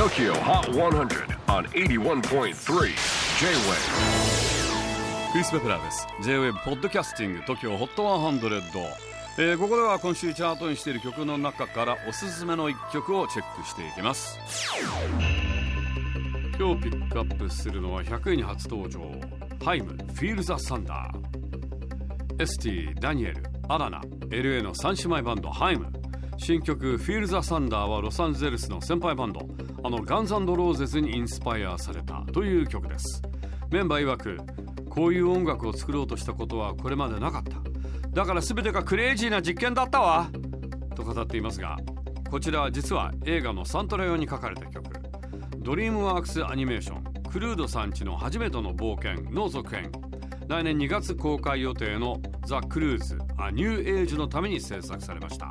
TOKYO HOT 100 on 81.3 J-WAVE クリス・ペプラーです。J-WAVE ポッドキャスティング TOKYO HOT 100、えー、ここでは今週チャートインしている曲の中からおすすめの一曲をチェックしていきます。今日ピックアップするのは100位に初登場。ハイム、 Feel the Thunder エスティ、ダニエル、アラナ LA の三姉妹バンドハイム新曲「 Feel the Thunder」はロサンゼルスの先輩バンド。あのガンズローゼズにインスパイアされたという曲です。メンバー曰くこういう音楽を作ろうとしたことはこれまでなかった。だから全てがクレイジーな実験だったわ。と語っていますがこちらは実は映画のサントラ用に書かれた曲。ドリームワークスアニメーションクルードさんちの初めての冒険の続編。来年2月公開予定のThe Croods: A New Age のために制作されました。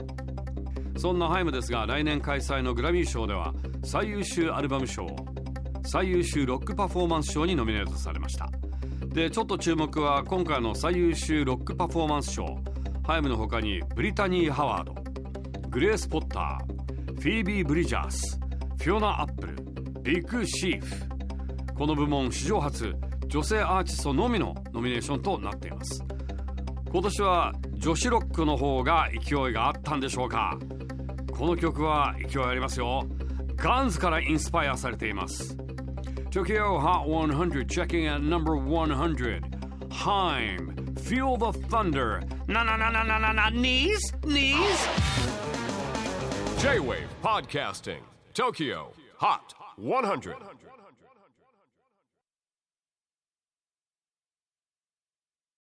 そんなハイムですが来年開催のグラミー賞では最優秀アルバム賞最優秀ロックパフォーマンス賞にノミネートされました。でちょっと注目は今回の最優秀ロックパフォーマンス賞ハイムの他にブリタニー・ハワードグレース・ポッターフィービー・ブリジャースフィオナ・アップルビッグ・シーフこの部門史上初女性アーティストのみのノミネーションとなっています。今年は女子ロックの方が勢いがあったんでしょうかこの曲は勢いありますよガンズからインスパイアされています Tokyo Hot 100 checking at number 100 Heim Feel the Thunder ななななななな Knees? Knees? J-WAVE PODCASTING TOKYO HOT 100